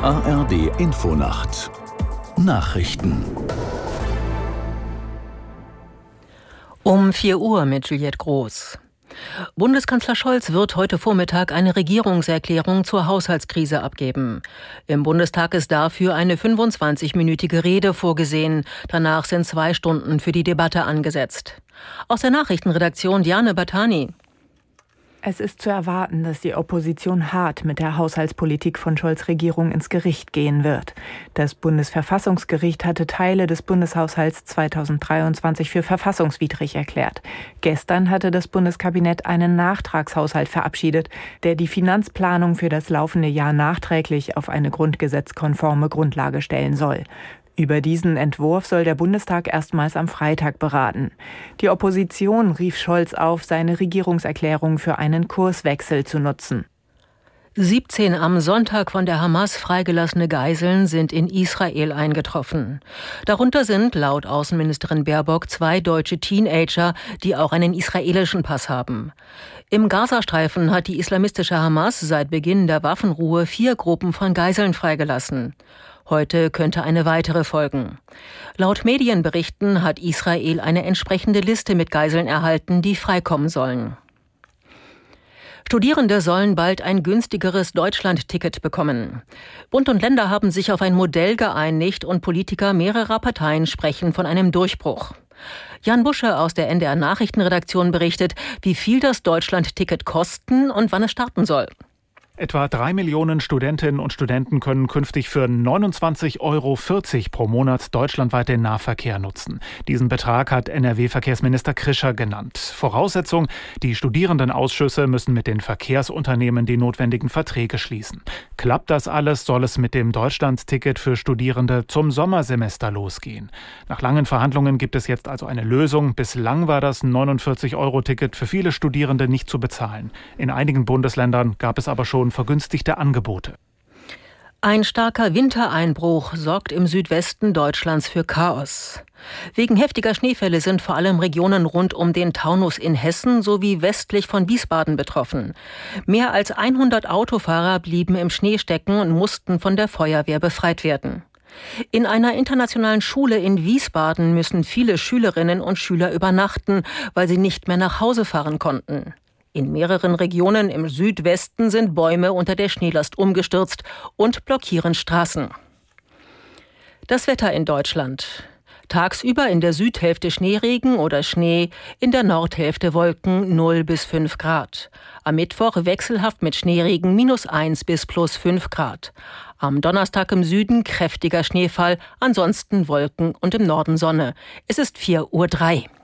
ARD Infonacht Nachrichten Um 4 Uhr mit Juliette Groß. Bundeskanzler Scholz wird heute Vormittag eine Regierungserklärung zur Haushaltskrise abgeben. Im Bundestag ist dafür eine 25-minütige Rede vorgesehen. Danach sind zwei Stunden für die Debatte angesetzt. Aus der Nachrichtenredaktion Diane Batani. Es ist zu erwarten, dass die Opposition hart mit der Haushaltspolitik von Scholz Regierung ins Gericht gehen wird. Das Bundesverfassungsgericht hatte Teile des Bundeshaushalts 2023 für verfassungswidrig erklärt. Gestern hatte das Bundeskabinett einen Nachtragshaushalt verabschiedet, der die Finanzplanung für das laufende Jahr nachträglich auf eine grundgesetzkonforme Grundlage stellen soll. Über diesen Entwurf soll der Bundestag erstmals am Freitag beraten. Die Opposition rief Scholz auf, seine Regierungserklärung für einen Kurswechsel zu nutzen. 17 am Sonntag von der Hamas freigelassene Geiseln sind in Israel eingetroffen. Darunter sind laut Außenministerin Baerbock zwei deutsche Teenager, die auch einen israelischen Pass haben. Im Gazastreifen hat die islamistische Hamas seit Beginn der Waffenruhe vier Gruppen von Geiseln freigelassen. Heute könnte eine weitere folgen. Laut Medienberichten hat Israel eine entsprechende Liste mit Geiseln erhalten, die freikommen sollen. Studierende sollen bald ein günstigeres Deutschland-Ticket bekommen. Bund und Länder haben sich auf ein Modell geeinigt und Politiker mehrerer Parteien sprechen von einem Durchbruch. Jan Busche aus der NDR Nachrichtenredaktion berichtet, wie viel das Deutschland-Ticket kosten und wann es starten soll. Etwa drei Millionen Studentinnen und Studenten können künftig für 29,40 Euro pro Monat deutschlandweit den Nahverkehr nutzen. Diesen Betrag hat NRW-Verkehrsminister Krischer genannt. Voraussetzung, die Studierendenausschüsse müssen mit den Verkehrsunternehmen die notwendigen Verträge schließen. Klappt das alles, soll es mit dem Deutschlandticket für Studierende zum Sommersemester losgehen. Nach langen Verhandlungen gibt es jetzt also eine Lösung. Bislang war das 49-Euro-Ticket für viele Studierende nicht zu bezahlen. In einigen Bundesländern gab es aber schon und vergünstigte Angebote. Ein starker Wintereinbruch sorgt im Südwesten Deutschlands für Chaos. Wegen heftiger Schneefälle sind vor allem Regionen rund um den Taunus in Hessen sowie westlich von Wiesbaden betroffen. Mehr als 100 Autofahrer blieben im Schnee stecken und mussten von der Feuerwehr befreit werden. In einer internationalen Schule in Wiesbaden müssen viele Schülerinnen und Schüler übernachten, weil sie nicht mehr nach Hause fahren konnten. In mehreren Regionen im Südwesten sind Bäume unter der Schneelast umgestürzt und blockieren Straßen. Das Wetter in Deutschland. Tagsüber in der Südhälfte Schneeregen oder Schnee, in der Nordhälfte Wolken 0 bis 5 Grad. Am Mittwoch wechselhaft mit Schneeregen minus 1 bis plus 5 Grad. Am Donnerstag im Süden kräftiger Schneefall, ansonsten Wolken und im Norden Sonne. Es ist 4.03 Uhr.